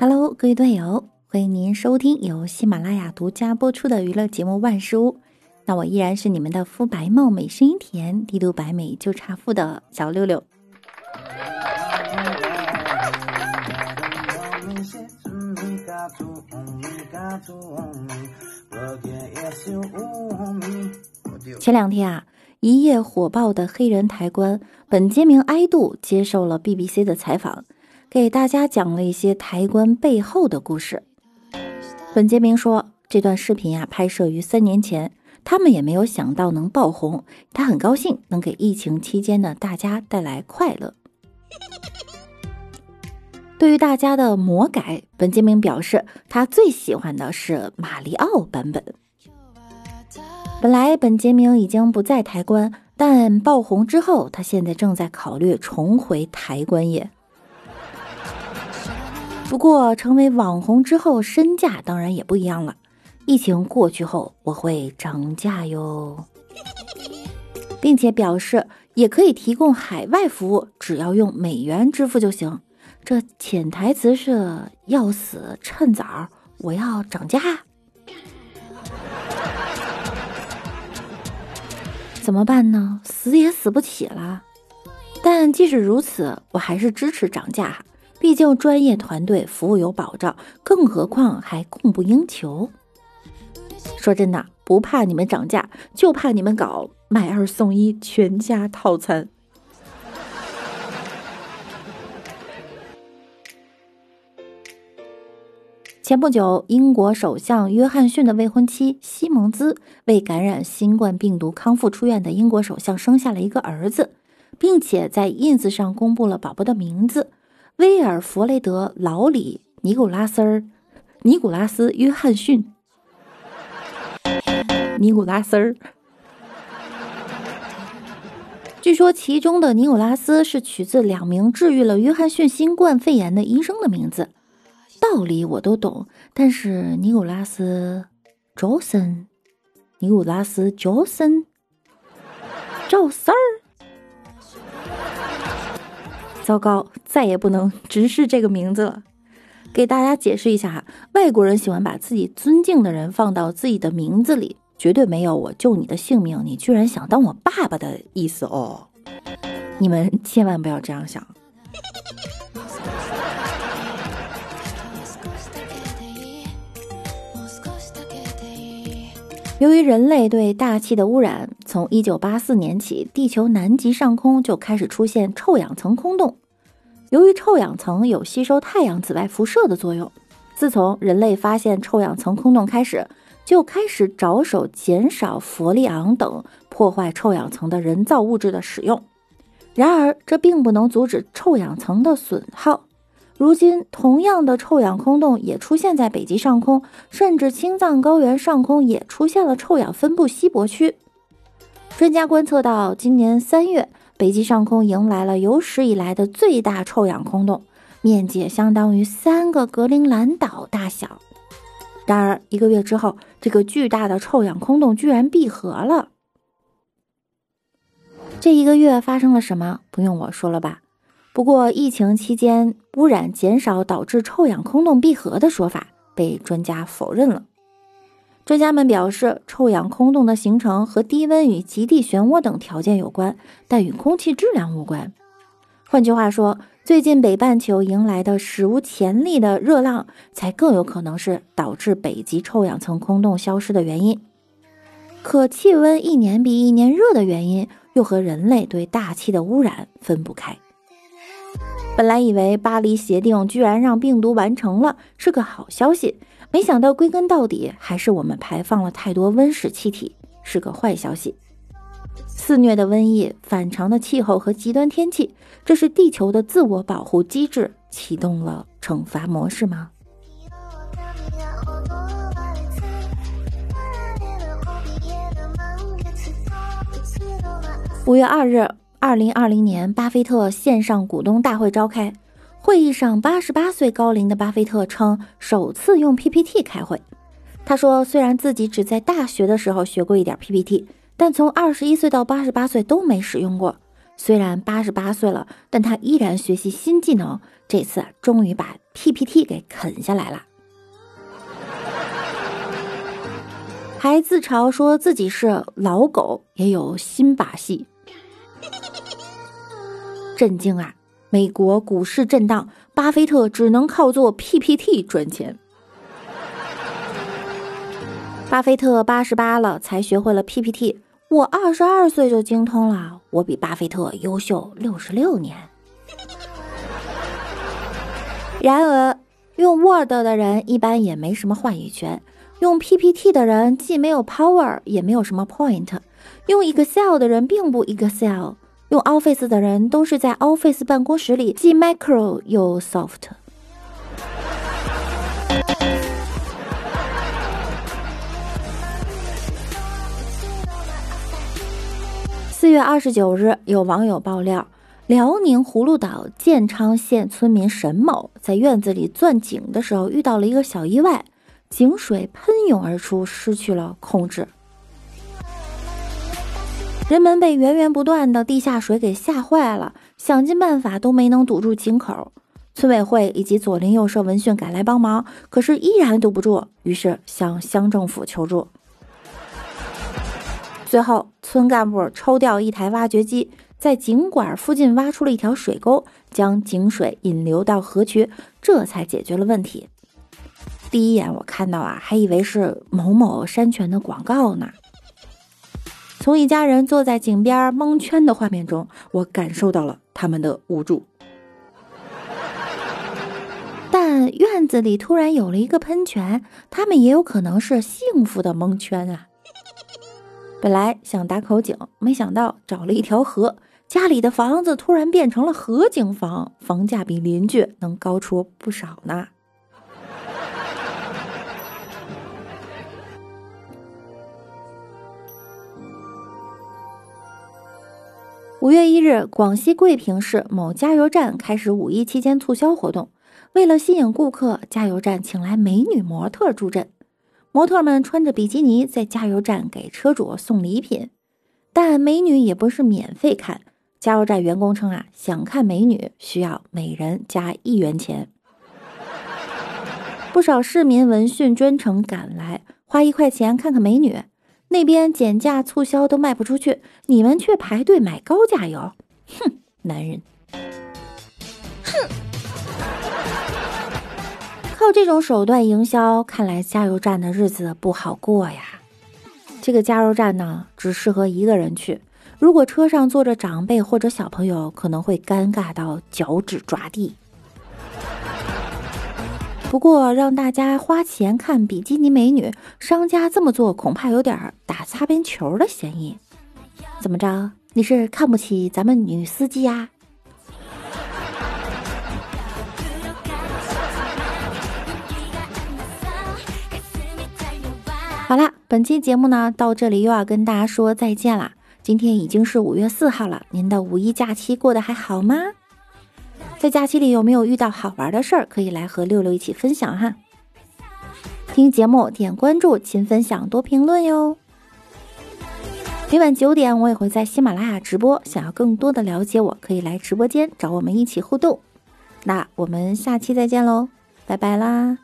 Hello，各位队友，欢迎您收听由喜马拉雅独家播出的娱乐节目《万事屋》。那我依然是你们的肤白貌美、声音甜、低度白美就差富的小六六。前两天啊，一夜火爆的黑人抬棺本杰明·埃杜接受了 BBC 的采访，给大家讲了一些抬棺背后的故事。本杰明说，这段视频啊，拍摄于三年前，他们也没有想到能爆红，他很高兴能给疫情期间的大家带来快乐。对于大家的魔改，本杰明表示，他最喜欢的是马里奥版本。本来本杰明已经不再抬棺，但爆红之后，他现在正在考虑重回抬棺业。不过，成为网红之后，身价当然也不一样了。疫情过去后，我会涨价哟，并且表示也可以提供海外服务，只要用美元支付就行。这潜台词是要死趁早，我要涨价，怎么办呢？死也死不起了。但即使如此，我还是支持涨价，毕竟专业团队服务有保障，更何况还供不应求。说真的，不怕你们涨价，就怕你们搞买二送一全家套餐。前不久，英国首相约翰逊的未婚妻西蒙兹为感染新冠病毒康复出院的英国首相生下了一个儿子，并且在 ins 上公布了宝宝的名字——威尔弗雷德·劳里·尼古拉斯儿，尼古拉斯·约翰逊，尼古拉斯儿。据说其中的尼古拉斯是取自两名治愈了约翰逊新冠肺炎的医生的名字。道理我都懂，但是尼古拉斯·乔森，尼古拉斯·乔森，赵三儿，糟糕，再也不能直视这个名字了。给大家解释一下哈，外国人喜欢把自己尊敬的人放到自己的名字里，绝对没有我救你的性命，你居然想当我爸爸的意思哦。你们千万不要这样想。由于人类对大气的污染，从1984年起，地球南极上空就开始出现臭氧层空洞。由于臭氧层有吸收太阳紫外辐射的作用，自从人类发现臭氧层空洞开始，就开始着手减少氟利昂等破坏臭氧层的人造物质的使用。然而，这并不能阻止臭氧层的损耗。如今，同样的臭氧空洞也出现在北极上空，甚至青藏高原上空也出现了臭氧分布稀薄区。专家观测到，今年三月，北极上空迎来了有史以来的最大臭氧空洞，面积相当于三个格陵兰岛大小。然而，一个月之后，这个巨大的臭氧空洞居然闭合了。这一个月发生了什么？不用我说了吧？不过，疫情期间污染减少导致臭氧空洞闭合的说法被专家否认了。专家们表示，臭氧空洞的形成和低温与极地漩涡等条件有关，但与空气质量无关。换句话说，最近北半球迎来的史无前例的热浪，才更有可能是导致北极臭氧层空洞消失的原因。可气温一年比一年热的原因，又和人类对大气的污染分不开。本来以为巴黎协定居然让病毒完成了，是个好消息，没想到归根到底还是我们排放了太多温室气体，是个坏消息。肆虐的瘟疫、反常的气候和极端天气，这是地球的自我保护机制启动了惩罚模式吗？五月二日。二零二零年，巴菲特线上股东大会召开。会议上，八十八岁高龄的巴菲特称，首次用 PPT 开会。他说：“虽然自己只在大学的时候学过一点 PPT，但从二十一岁到八十八岁都没使用过。虽然八十八岁了，但他依然学习新技能。这次终于把 PPT 给啃下来了，还自嘲说自己是老狗，也有新把戏。震惊啊！美国股市震荡，巴菲特只能靠做 PPT 赚钱。巴菲特八十八了才学会了 PPT。我二十二岁就精通了，我比巴菲特优秀六十六年。然而，用 Word 的人一般也没什么话语权，用 PPT 的人既没有 power，也没有什么 point，用 Excel 的人并不 Excel，用 Office 的人都是在 Office 办公室里既 Micro 又 Soft。四月二十九日，有网友爆料，辽宁葫芦岛建昌县村民沈某在院子里钻井的时候遇到了一个小意外，井水喷涌而出，失去了控制。人们被源源不断的地下水给吓坏了，想尽办法都没能堵住井口。村委会以及左邻右舍闻讯赶来帮忙，可是依然堵不住，于是向乡政府求助。最后，村干部抽调一台挖掘机，在井管附近挖出了一条水沟，将井水引流到河渠，这才解决了问题。第一眼我看到啊，还以为是某某山泉的广告呢。从一家人坐在井边蒙圈的画面中，我感受到了他们的无助。但院子里突然有了一个喷泉，他们也有可能是幸福的蒙圈啊。本来想打口井，没想到找了一条河，家里的房子突然变成了河景房，房价比邻居能高出不少呢。五月一日，广西桂平市某加油站开始五一期间促销活动，为了吸引顾客，加油站请来美女模特助阵。模特们穿着比基尼在加油站给车主送礼品，但美女也不是免费看。加油站员工称啊，想看美女需要每人加一元钱。不少市民闻讯专程赶来，花一块钱看看美女。那边减价促销都卖不出去，你们却排队买高价油。哼，男人。哼靠这种手段营销，看来加油站的日子不好过呀。这个加油站呢，只适合一个人去。如果车上坐着长辈或者小朋友，可能会尴尬到脚趾抓地。不过让大家花钱看比基尼美女，商家这么做恐怕有点打擦边球的嫌疑。怎么着？你是看不起咱们女司机呀？好啦，本期节目呢到这里又要跟大家说再见啦。今天已经是五月四号了，您的五一假期过得还好吗？在假期里有没有遇到好玩的事儿？可以来和六六一起分享哈。听节目点关注，勤分享，多评论哟。每晚九点我也会在喜马拉雅直播，想要更多的了解我，可以来直播间找我们一起互动。那我们下期再见喽，拜拜啦。